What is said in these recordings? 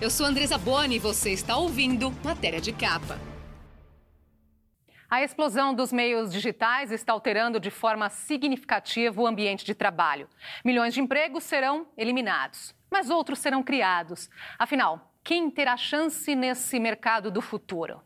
Eu sou Andresa Boni e você está ouvindo Matéria de Capa. A explosão dos meios digitais está alterando de forma significativa o ambiente de trabalho. Milhões de empregos serão eliminados, mas outros serão criados. Afinal, quem terá chance nesse mercado do futuro?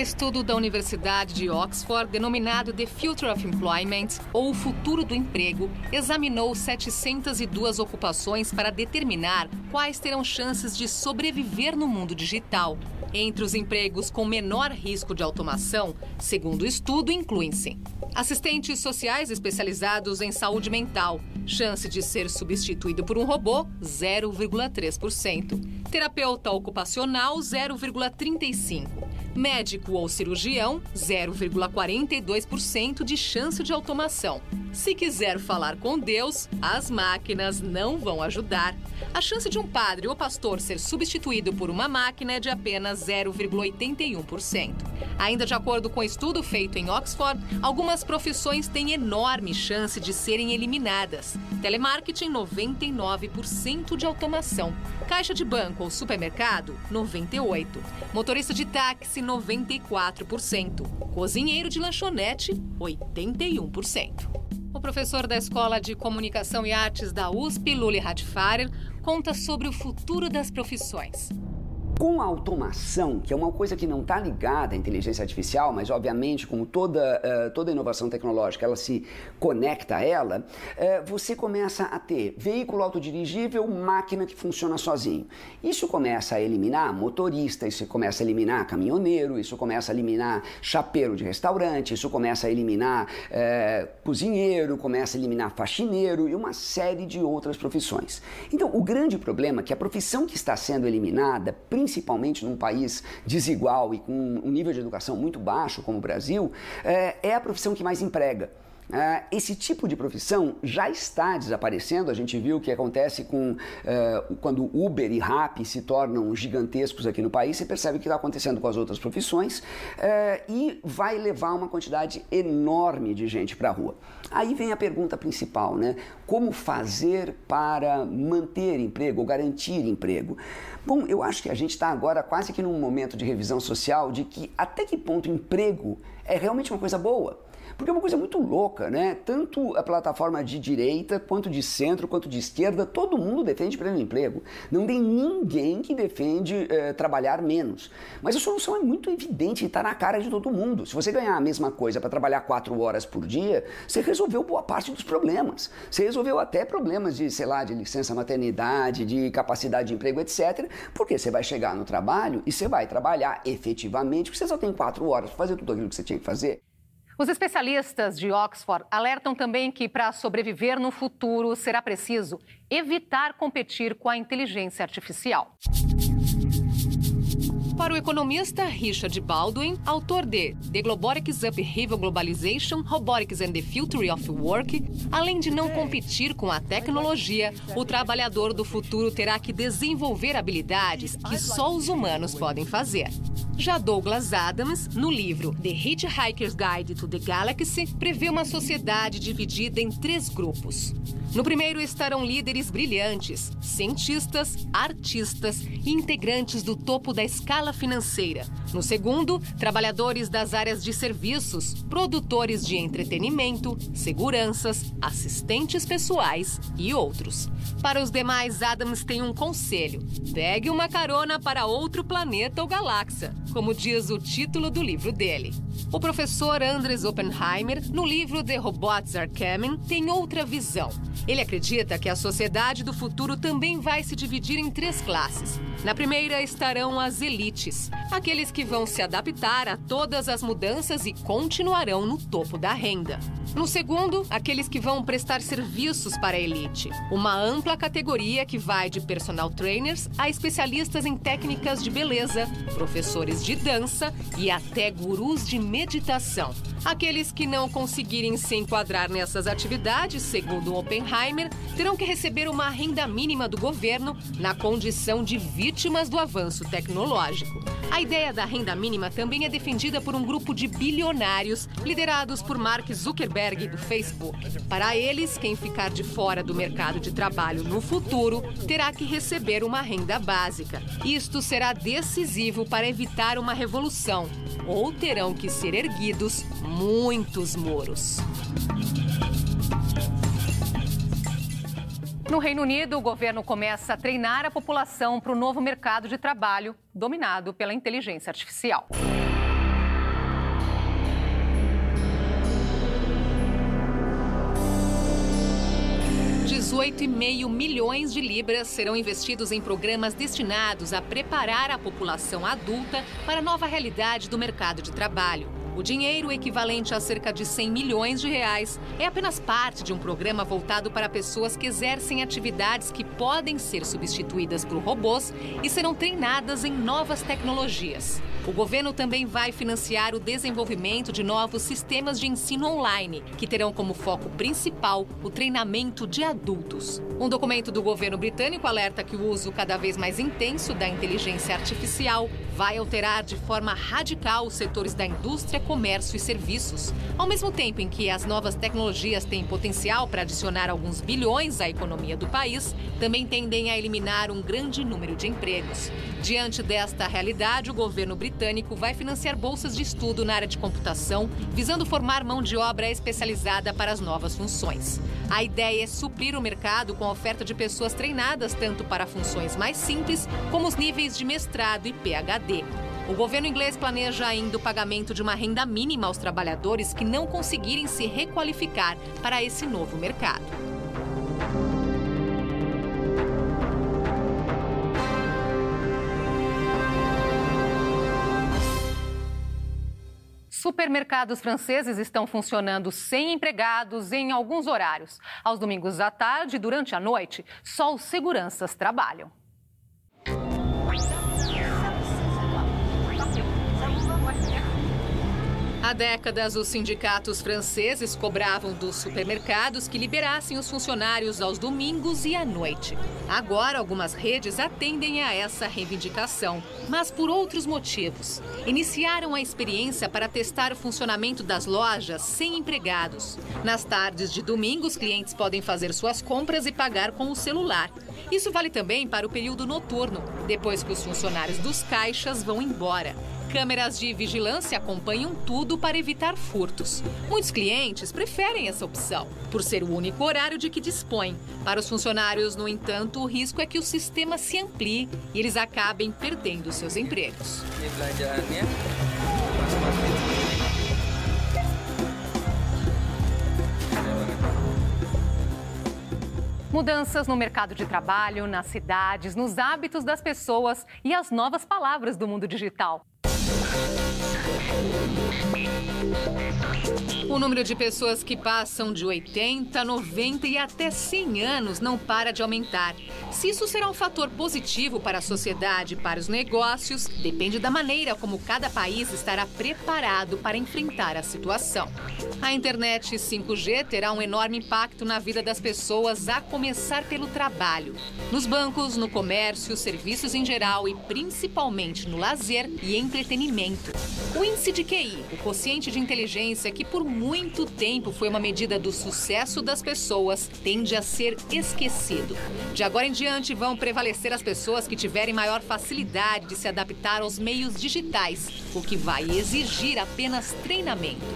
Estudo da Universidade de Oxford, denominado The Future of Employment, ou o futuro do emprego, examinou 702 ocupações para determinar quais terão chances de sobreviver no mundo digital. Entre os empregos com menor risco de automação, segundo o estudo, incluem-se assistentes sociais especializados em saúde mental, chance de ser substituído por um robô, 0,3%. Terapeuta ocupacional, 0,35%. Médico ou cirurgião, 0,42% de chance de automação. Se quiser falar com Deus, as máquinas não vão ajudar. A chance de um padre ou pastor ser substituído por uma máquina é de apenas 0,81%. Ainda de acordo com um estudo feito em Oxford, algumas profissões têm enorme chance de serem eliminadas. Telemarketing, 99% de automação. Caixa de banco ou supermercado, 98%. Motorista de táxi, 94%. Cozinheiro de lanchonete, 81%. O professor da Escola de Comunicação e Artes da USP, Luli Radfarer, conta sobre o futuro das profissões. Com a automação, que é uma coisa que não está ligada à inteligência artificial, mas obviamente, como toda, uh, toda inovação tecnológica, ela se conecta a ela, uh, você começa a ter veículo autodirigível, máquina que funciona sozinho. Isso começa a eliminar motorista, isso começa a eliminar caminhoneiro, isso começa a eliminar chapeiro de restaurante, isso começa a eliminar uh, cozinheiro, começa a eliminar faxineiro e uma série de outras profissões. Então, o grande problema é que a profissão que está sendo eliminada, principalmente principalmente num país desigual e com um nível de educação muito baixo como o Brasil, é, é a profissão que mais emprega. Uh, esse tipo de profissão já está desaparecendo. A gente viu o que acontece com uh, quando Uber e Rappi se tornam gigantescos aqui no país. Você percebe o que está acontecendo com as outras profissões uh, e vai levar uma quantidade enorme de gente para a rua. Aí vem a pergunta principal, né? Como fazer para manter emprego ou garantir emprego? Bom, eu acho que a gente está agora quase que num momento de revisão social de que até que ponto emprego é realmente uma coisa boa. Porque é uma coisa muito louca, né? Tanto a plataforma de direita, quanto de centro, quanto de esquerda, todo mundo defende pleno emprego. Não tem ninguém que defende eh, trabalhar menos. Mas a solução é muito evidente e está na cara de todo mundo. Se você ganhar a mesma coisa para trabalhar quatro horas por dia, você resolveu boa parte dos problemas. Você resolveu até problemas de, sei lá, de licença maternidade, de capacidade de emprego, etc. Porque você vai chegar no trabalho e você vai trabalhar efetivamente, porque você só tem quatro horas para fazer tudo aquilo que você tinha que fazer. Os especialistas de Oxford alertam também que, para sobreviver no futuro, será preciso evitar competir com a inteligência artificial. Para o economista Richard Baldwin, autor de The Globorics Upheaval Globalization, Robotics and the Future of Work, além de não competir com a tecnologia, o trabalhador do futuro terá que desenvolver habilidades que só os humanos podem fazer. Já Douglas Adams, no livro The Hitchhiker's Guide to the Galaxy, prevê uma sociedade dividida em três grupos. No primeiro estarão líderes brilhantes, cientistas, artistas e integrantes do topo da escala financeira. No segundo, trabalhadores das áreas de serviços, produtores de entretenimento, seguranças, assistentes pessoais e outros. Para os demais, Adams tem um conselho: pegue uma carona para outro planeta ou galáxia, como diz o título do livro dele. O professor Andres Oppenheimer, no livro The Robots Are Coming, tem outra visão. Ele acredita que a sociedade do futuro também vai se dividir em três classes. Na primeira estarão as elites, aqueles que vão se adaptar a todas as mudanças e continuarão no topo da renda. No segundo, aqueles que vão prestar serviços para a elite, uma ampla categoria que vai de personal trainers a especialistas em técnicas de beleza, professores de dança e até gurus de meditação. Aqueles que não conseguirem se enquadrar nessas atividades, segundo Oppenheimer, terão que receber uma renda mínima do governo na condição de vítimas do avanço tecnológico. A ideia da renda mínima também é defendida por um grupo de bilionários liderados por Mark Zuckerberg do Facebook. Para eles, quem ficar de fora do mercado de trabalho no futuro terá que receber uma renda básica. Isto será decisivo para evitar uma revolução, ou terão que ser erguidos muitos muros. No Reino Unido, o governo começa a treinar a população para o novo mercado de trabalho dominado pela inteligência artificial. meio milhões de libras serão investidos em programas destinados a preparar a população adulta para a nova realidade do mercado de trabalho. O dinheiro, equivalente a cerca de 100 milhões de reais, é apenas parte de um programa voltado para pessoas que exercem atividades que podem ser substituídas por robôs e serão treinadas em novas tecnologias. O governo também vai financiar o desenvolvimento de novos sistemas de ensino online, que terão como foco principal o treinamento de adultos. Um documento do governo britânico alerta que o uso cada vez mais intenso da inteligência artificial vai alterar de forma radical os setores da indústria, comércio e serviços. Ao mesmo tempo em que as novas tecnologias têm potencial para adicionar alguns bilhões à economia do país, também tendem a eliminar um grande número de empregos. Diante desta realidade, o governo britânico vai financiar bolsas de estudo na área de computação, visando formar mão de obra especializada para as novas funções. A ideia é suprir o mercado com a oferta de pessoas treinadas tanto para funções mais simples como os níveis de mestrado e PhD. O governo inglês planeja ainda o pagamento de uma renda mínima aos trabalhadores que não conseguirem se requalificar para esse novo mercado. Supermercados franceses estão funcionando sem empregados em alguns horários. Aos domingos à tarde e durante a noite, só os seguranças trabalham. Há décadas, os sindicatos franceses cobravam dos supermercados que liberassem os funcionários aos domingos e à noite. Agora, algumas redes atendem a essa reivindicação, mas por outros motivos. Iniciaram a experiência para testar o funcionamento das lojas sem empregados. Nas tardes de domingo, os clientes podem fazer suas compras e pagar com o celular. Isso vale também para o período noturno, depois que os funcionários dos caixas vão embora. Câmeras de vigilância acompanham tudo para evitar furtos. Muitos clientes preferem essa opção, por ser o único horário de que dispõem. Para os funcionários, no entanto, o risco é que o sistema se amplie e eles acabem perdendo seus empregos. Mudanças no mercado de trabalho, nas cidades, nos hábitos das pessoas e as novas palavras do mundo digital. Thank you. O número de pessoas que passam de 80, 90 e até 100 anos não para de aumentar. Se isso será um fator positivo para a sociedade e para os negócios, depende da maneira como cada país estará preparado para enfrentar a situação. A internet 5G terá um enorme impacto na vida das pessoas, a começar pelo trabalho. Nos bancos, no comércio, serviços em geral e principalmente no lazer e entretenimento. O índice de QI, o quociente de inteligência que por muito tempo foi uma medida do sucesso das pessoas, tende a ser esquecido. De agora em diante, vão prevalecer as pessoas que tiverem maior facilidade de se adaptar aos meios digitais, o que vai exigir apenas treinamento.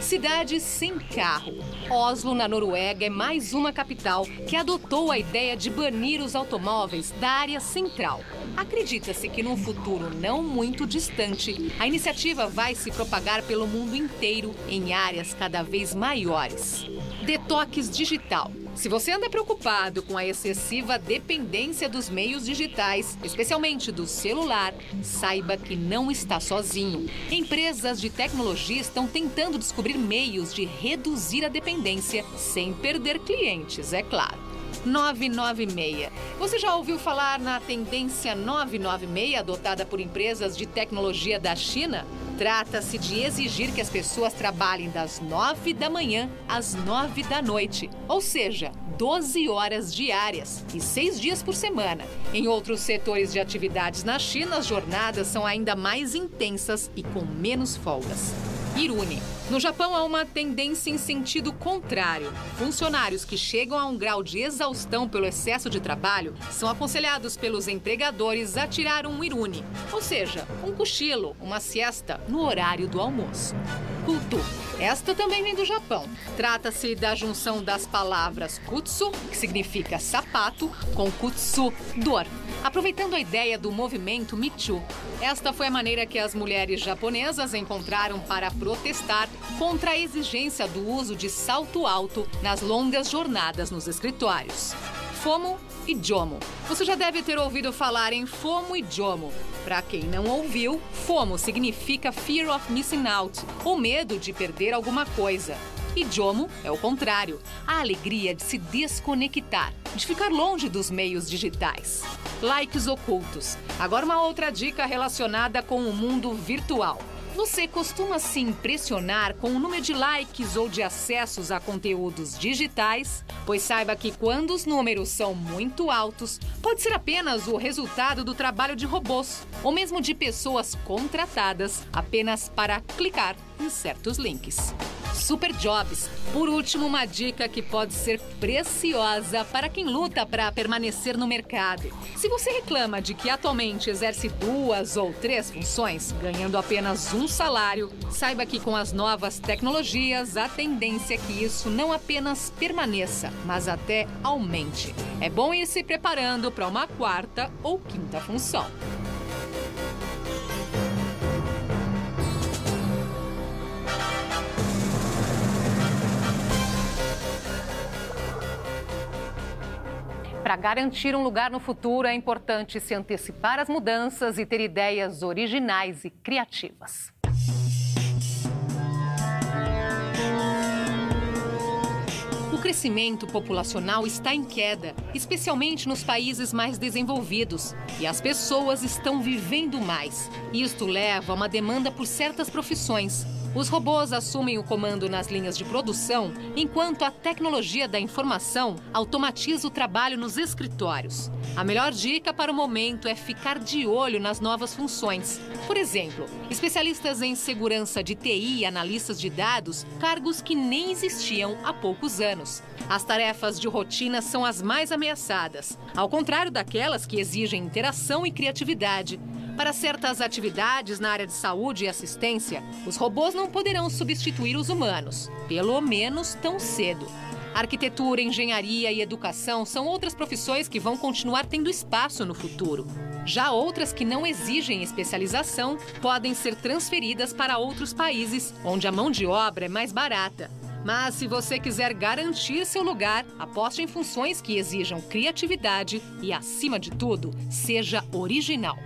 Cidades sem carro. Oslo, na Noruega, é mais uma capital que adotou a ideia de banir os automóveis da área central. Acredita-se que num futuro não muito distante, a iniciativa vai se propagar pelo mundo inteiro em áreas cada vez maiores. Detox digital. Se você anda preocupado com a excessiva dependência dos meios digitais, especialmente do celular, saiba que não está sozinho. Empresas de tecnologia estão tentando descobrir meios de reduzir a dependência sem perder clientes, é claro. 996. Você já ouviu falar na tendência 996 adotada por empresas de tecnologia da China? Trata-se de exigir que as pessoas trabalhem das 9 da manhã às 9 da noite, ou seja, 12 horas diárias e seis dias por semana. Em outros setores de atividades na China, as jornadas são ainda mais intensas e com menos folgas. Irune. No Japão há uma tendência em sentido contrário. Funcionários que chegam a um grau de exaustão pelo excesso de trabalho são aconselhados pelos empregadores a tirar um irune, ou seja, um cochilo, uma siesta no horário do almoço. Kultu. Esta também vem do Japão. Trata-se da junção das palavras kutsu, que significa sapato, com kutsu, dor aproveitando a ideia do movimento Me. Esta foi a maneira que as mulheres japonesas encontraram para protestar contra a exigência do uso de salto alto nas longas jornadas nos escritórios. FOMO e JOMO. Você já deve ter ouvido falar em FOMO e JOMO. Para quem não ouviu, FOMO significa Fear of Missing Out, ou medo de perder alguma coisa. E JOMO é o contrário, a alegria de se desconectar, de ficar longe dos meios digitais. Likes ocultos. Agora uma outra dica relacionada com o mundo virtual. Você costuma se impressionar com o número de likes ou de acessos a conteúdos digitais? Pois saiba que quando os números são muito altos, pode ser apenas o resultado do trabalho de robôs, ou mesmo de pessoas contratadas apenas para clicar em certos links super jobs. Por último, uma dica que pode ser preciosa para quem luta para permanecer no mercado. Se você reclama de que atualmente exerce duas ou três funções, ganhando apenas um salário, saiba que com as novas tecnologias, a tendência é que isso não apenas permaneça, mas até aumente. É bom ir se preparando para uma quarta ou quinta função. Para garantir um lugar no futuro, é importante se antecipar às mudanças e ter ideias originais e criativas. O crescimento populacional está em queda, especialmente nos países mais desenvolvidos, e as pessoas estão vivendo mais. Isto leva a uma demanda por certas profissões, os robôs assumem o comando nas linhas de produção, enquanto a tecnologia da informação automatiza o trabalho nos escritórios. A melhor dica para o momento é ficar de olho nas novas funções. Por exemplo, especialistas em segurança de TI e analistas de dados, cargos que nem existiam há poucos anos. As tarefas de rotina são as mais ameaçadas, ao contrário daquelas que exigem interação e criatividade. Para certas atividades na área de saúde e assistência, os robôs não poderão substituir os humanos, pelo menos tão cedo. Arquitetura, engenharia e educação são outras profissões que vão continuar tendo espaço no futuro. Já outras que não exigem especialização podem ser transferidas para outros países, onde a mão de obra é mais barata. Mas se você quiser garantir seu lugar, aposte em funções que exijam criatividade e, acima de tudo, seja original.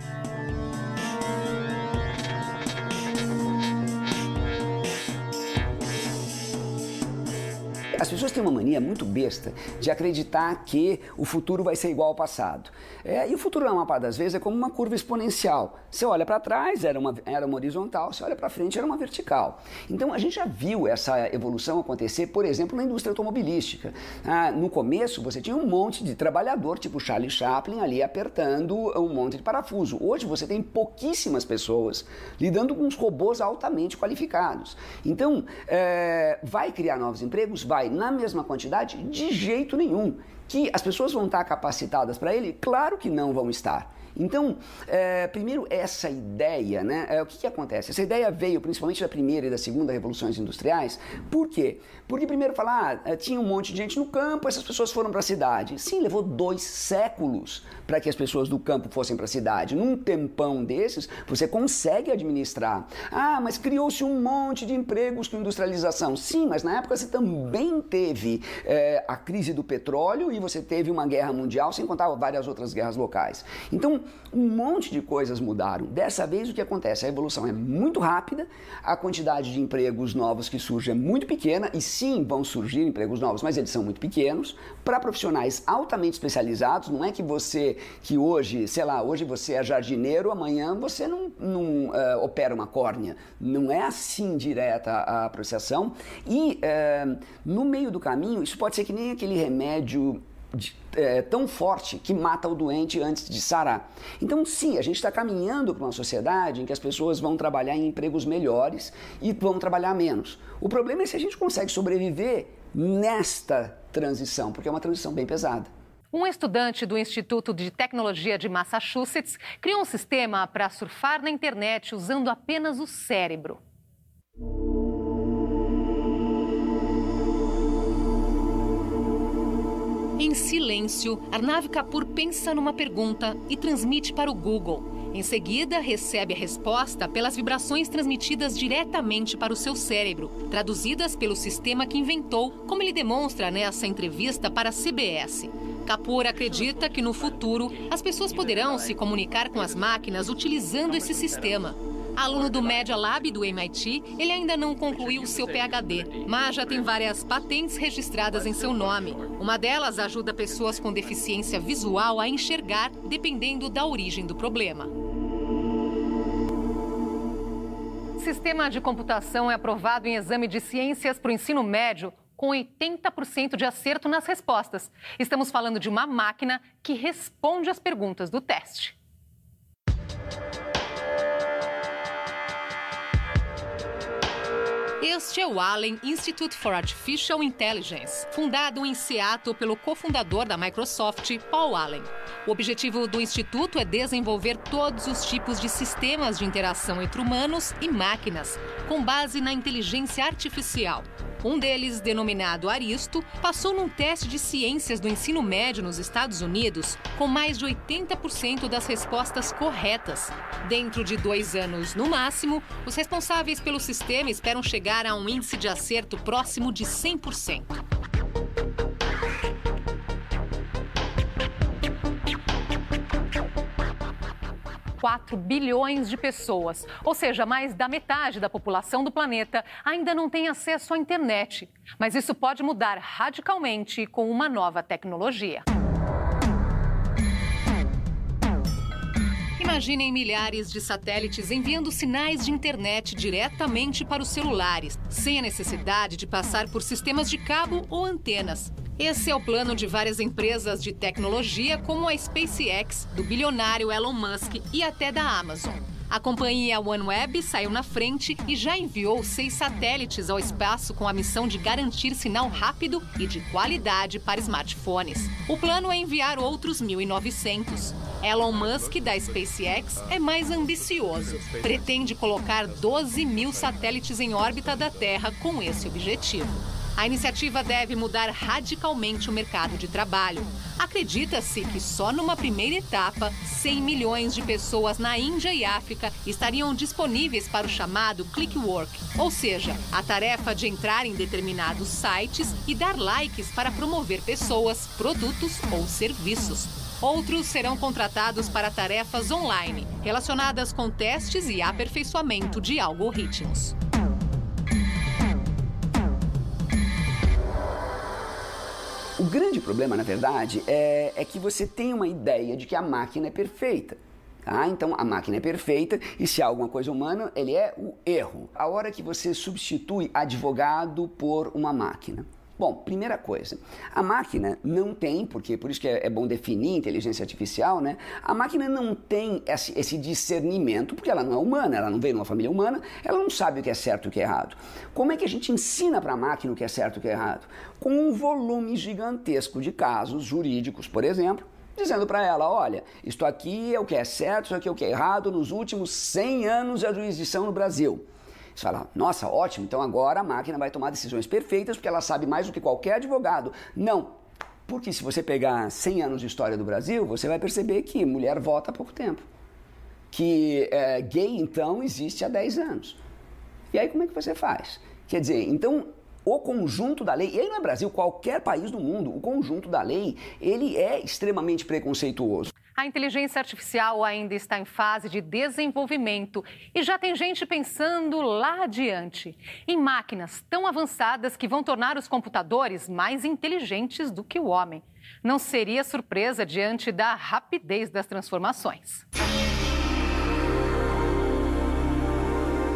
As pessoas têm uma mania muito besta de acreditar que o futuro vai ser igual ao passado. É, e o futuro, na maior das vezes, é como uma curva exponencial. Você olha para trás, era uma, era uma horizontal, você olha para frente, era uma vertical. Então, a gente já viu essa evolução acontecer, por exemplo, na indústria automobilística. Ah, no começo, você tinha um monte de trabalhador, tipo Charlie Chaplin, ali apertando um monte de parafuso. Hoje, você tem pouquíssimas pessoas lidando com os robôs altamente qualificados. Então, é, vai criar novos empregos? Vai na mesma quantidade? De jeito nenhum. Que as pessoas vão estar capacitadas para ele? Claro que não vão estar. Então, é, primeiro, essa ideia, né? É, o que, que, acontece? Essa ideia veio principalmente da primeira e da segunda revoluções industriais. Por quê? Porque primeiro falar, ah, tinha um monte de gente no campo, essas pessoas foram para a cidade. Sim, levou dois séculos para que as pessoas do campo fossem para a cidade. Num tempão desses, você consegue administrar. Ah, mas criou-se um monte de empregos com industrialização. Sim, mas na época você também teve é, a crise do petróleo e você teve uma guerra mundial, sem contar várias outras guerras locais. Então, um monte de coisas mudaram. Dessa vez, o que acontece? A evolução é muito rápida, a quantidade de empregos novos que surge é muito pequena, e sim, vão surgir empregos novos, mas eles são muito pequenos. Para profissionais altamente especializados, não é que você, que hoje, sei lá, hoje você é jardineiro, amanhã você não, não uh, opera uma córnea. Não é assim direta a processação. E uh, no meio do caminho, isso pode ser que nem aquele remédio de, é, tão forte que mata o doente antes de sarar. Então, sim, a gente está caminhando para uma sociedade em que as pessoas vão trabalhar em empregos melhores e vão trabalhar menos. O problema é se a gente consegue sobreviver nesta transição, porque é uma transição bem pesada. Um estudante do Instituto de Tecnologia de Massachusetts criou um sistema para surfar na internet usando apenas o cérebro. Em silêncio, Arnav Kapoor pensa numa pergunta e transmite para o Google. Em seguida, recebe a resposta pelas vibrações transmitidas diretamente para o seu cérebro, traduzidas pelo sistema que inventou, como ele demonstra nessa entrevista para a CBS. Kapoor acredita que no futuro as pessoas poderão se comunicar com as máquinas utilizando esse sistema. Aluno do Media Lab do MIT, ele ainda não concluiu seu PhD, mas já tem várias patentes registradas em seu nome. Uma delas ajuda pessoas com deficiência visual a enxergar, dependendo da origem do problema. Sistema de computação é aprovado em exame de ciências para o ensino médio com 80% de acerto nas respostas. Estamos falando de uma máquina que responde às perguntas do teste. Este é o Allen Institute for Artificial Intelligence, fundado em Seattle pelo cofundador da Microsoft, Paul Allen. O objetivo do instituto é desenvolver todos os tipos de sistemas de interação entre humanos e máquinas, com base na inteligência artificial. Um deles, denominado Aristo, passou num teste de ciências do ensino médio nos Estados Unidos com mais de 80% das respostas corretas. Dentro de dois anos, no máximo, os responsáveis pelo sistema esperam chegar a um índice de acerto próximo de 100%. 4 bilhões de pessoas, ou seja, mais da metade da população do planeta, ainda não tem acesso à internet. Mas isso pode mudar radicalmente com uma nova tecnologia. Imaginem milhares de satélites enviando sinais de internet diretamente para os celulares, sem a necessidade de passar por sistemas de cabo ou antenas. Esse é o plano de várias empresas de tecnologia, como a SpaceX, do bilionário Elon Musk e até da Amazon. A companhia OneWeb saiu na frente e já enviou seis satélites ao espaço com a missão de garantir sinal rápido e de qualidade para smartphones. O plano é enviar outros 1.900. Elon Musk, da SpaceX, é mais ambicioso. Pretende colocar 12 mil satélites em órbita da Terra com esse objetivo. A iniciativa deve mudar radicalmente o mercado de trabalho. Acredita-se que só numa primeira etapa, 100 milhões de pessoas na Índia e África estariam disponíveis para o chamado click work, ou seja, a tarefa de entrar em determinados sites e dar likes para promover pessoas, produtos ou serviços. Outros serão contratados para tarefas online, relacionadas com testes e aperfeiçoamento de algoritmos. Grande problema, na verdade, é, é que você tem uma ideia de que a máquina é perfeita. Tá? Então a máquina é perfeita e se há alguma coisa humana, ele é o erro. A hora que você substitui advogado por uma máquina. Bom, primeira coisa, a máquina não tem, porque por isso que é, é bom definir inteligência artificial, né? A máquina não tem esse, esse, discernimento, porque ela não é humana, ela não veio numa família humana, ela não sabe o que é certo e o que é errado. Como é que a gente ensina para a máquina o que é certo e o que é errado? Com um volume gigantesco de casos jurídicos, por exemplo, dizendo para ela: olha, isto aqui é o que é certo, isso aqui é o que é errado nos últimos 100 anos de jurisdição no Brasil. Você fala, nossa, ótimo, então agora a máquina vai tomar decisões perfeitas porque ela sabe mais do que qualquer advogado. Não, porque se você pegar 100 anos de história do Brasil, você vai perceber que mulher vota há pouco tempo. Que é, gay, então, existe há 10 anos. E aí como é que você faz? Quer dizer, então o conjunto da lei, e aí não é Brasil, qualquer país do mundo, o conjunto da lei, ele é extremamente preconceituoso. A inteligência artificial ainda está em fase de desenvolvimento e já tem gente pensando lá adiante em máquinas tão avançadas que vão tornar os computadores mais inteligentes do que o homem. Não seria surpresa diante da rapidez das transformações.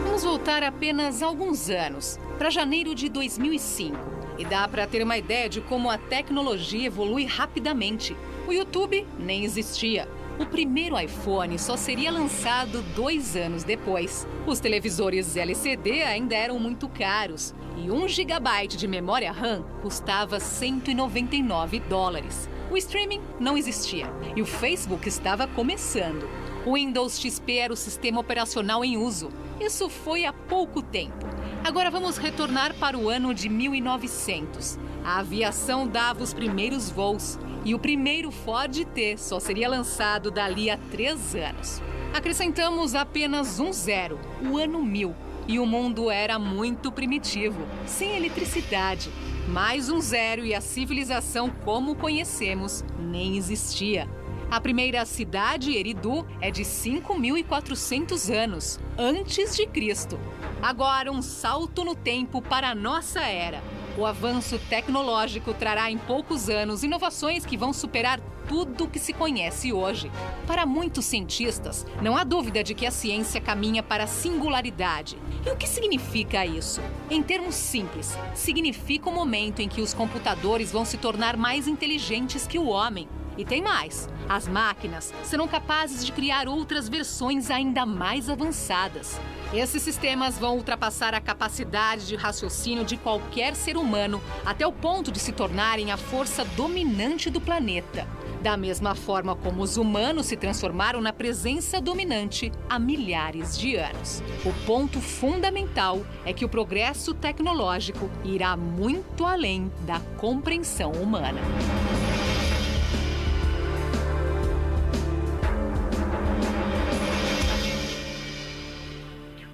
Vamos voltar apenas alguns anos, para janeiro de 2005. E dá para ter uma ideia de como a tecnologia evolui rapidamente. O YouTube nem existia. O primeiro iPhone só seria lançado dois anos depois. Os televisores LCD ainda eram muito caros e um gigabyte de memória RAM custava 199 dólares. O streaming não existia e o Facebook estava começando. O Windows XP era o sistema operacional em uso. Isso foi há pouco tempo. Agora vamos retornar para o ano de 1900. A aviação dava os primeiros voos e o primeiro Ford T só seria lançado dali a três anos. Acrescentamos apenas um zero, o ano 1000, e o mundo era muito primitivo, sem eletricidade. Mais um zero e a civilização como conhecemos nem existia. A primeira cidade, Eridu, é de 5.400 anos, antes de Cristo. Agora, um salto no tempo para a nossa era. O avanço tecnológico trará em poucos anos inovações que vão superar tudo o que se conhece hoje. Para muitos cientistas, não há dúvida de que a ciência caminha para a singularidade. E o que significa isso? Em termos simples, significa o momento em que os computadores vão se tornar mais inteligentes que o homem. E tem mais: as máquinas serão capazes de criar outras versões ainda mais avançadas. Esses sistemas vão ultrapassar a capacidade de raciocínio de qualquer ser humano até o ponto de se tornarem a força dominante do planeta. Da mesma forma como os humanos se transformaram na presença dominante há milhares de anos. O ponto fundamental é que o progresso tecnológico irá muito além da compreensão humana.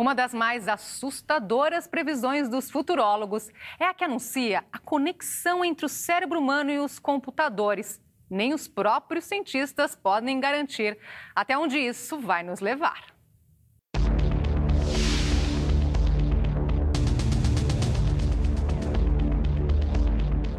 Uma das mais assustadoras previsões dos futurólogos é a que anuncia a conexão entre o cérebro humano e os computadores. Nem os próprios cientistas podem garantir até onde isso vai nos levar.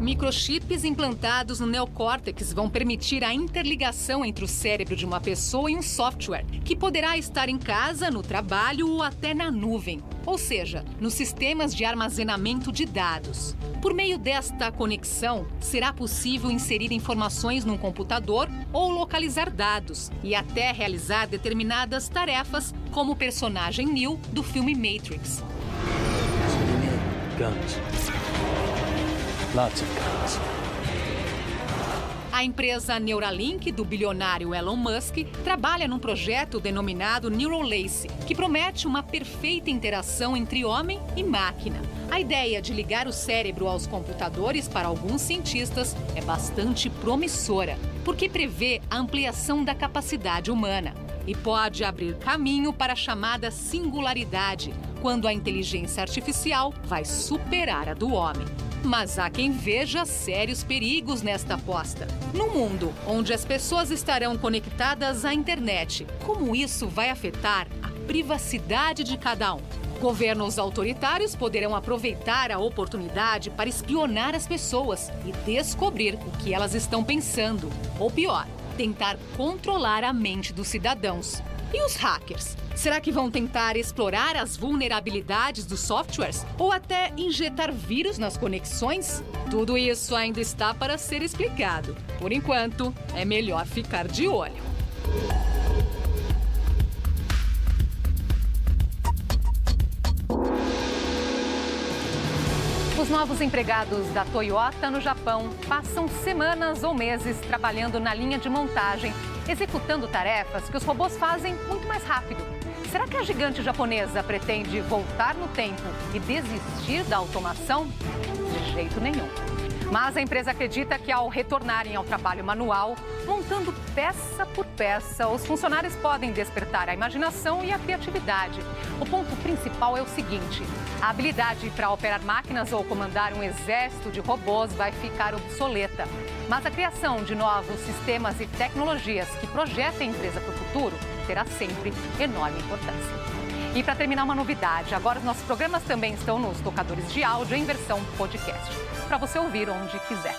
Microchips implantados no neocórtex vão permitir a interligação entre o cérebro de uma pessoa e um software, que poderá estar em casa, no trabalho ou até na nuvem, ou seja, nos sistemas de armazenamento de dados. Por meio desta conexão, será possível inserir informações num computador ou localizar dados e até realizar determinadas tarefas, como o personagem Neo do filme Matrix. Guns. A empresa Neuralink do bilionário Elon Musk trabalha num projeto denominado Neurolace, que promete uma perfeita interação entre homem e máquina. A ideia de ligar o cérebro aos computadores para alguns cientistas é bastante promissora, porque prevê a ampliação da capacidade humana e pode abrir caminho para a chamada singularidade, quando a inteligência artificial vai superar a do homem. Mas há quem veja sérios perigos nesta aposta. No mundo onde as pessoas estarão conectadas à internet, como isso vai afetar a privacidade de cada um? Governos autoritários poderão aproveitar a oportunidade para espionar as pessoas e descobrir o que elas estão pensando. Ou pior, tentar controlar a mente dos cidadãos. E os hackers? Será que vão tentar explorar as vulnerabilidades dos softwares ou até injetar vírus nas conexões? Tudo isso ainda está para ser explicado. Por enquanto, é melhor ficar de olho. Os novos empregados da Toyota no Japão passam semanas ou meses trabalhando na linha de montagem, executando tarefas que os robôs fazem muito mais rápido. Será que a gigante japonesa pretende voltar no tempo e desistir da automação? De jeito nenhum. Mas a empresa acredita que ao retornarem ao trabalho manual, montando peça por peça, os funcionários podem despertar a imaginação e a criatividade. O ponto principal é o seguinte: a habilidade para operar máquinas ou comandar um exército de robôs vai ficar obsoleta. Mas a criação de novos sistemas e tecnologias que projetem a empresa para o futuro terá sempre enorme importância. E para terminar, uma novidade: agora os nossos programas também estão nos tocadores de áudio em versão podcast, para você ouvir onde quiser.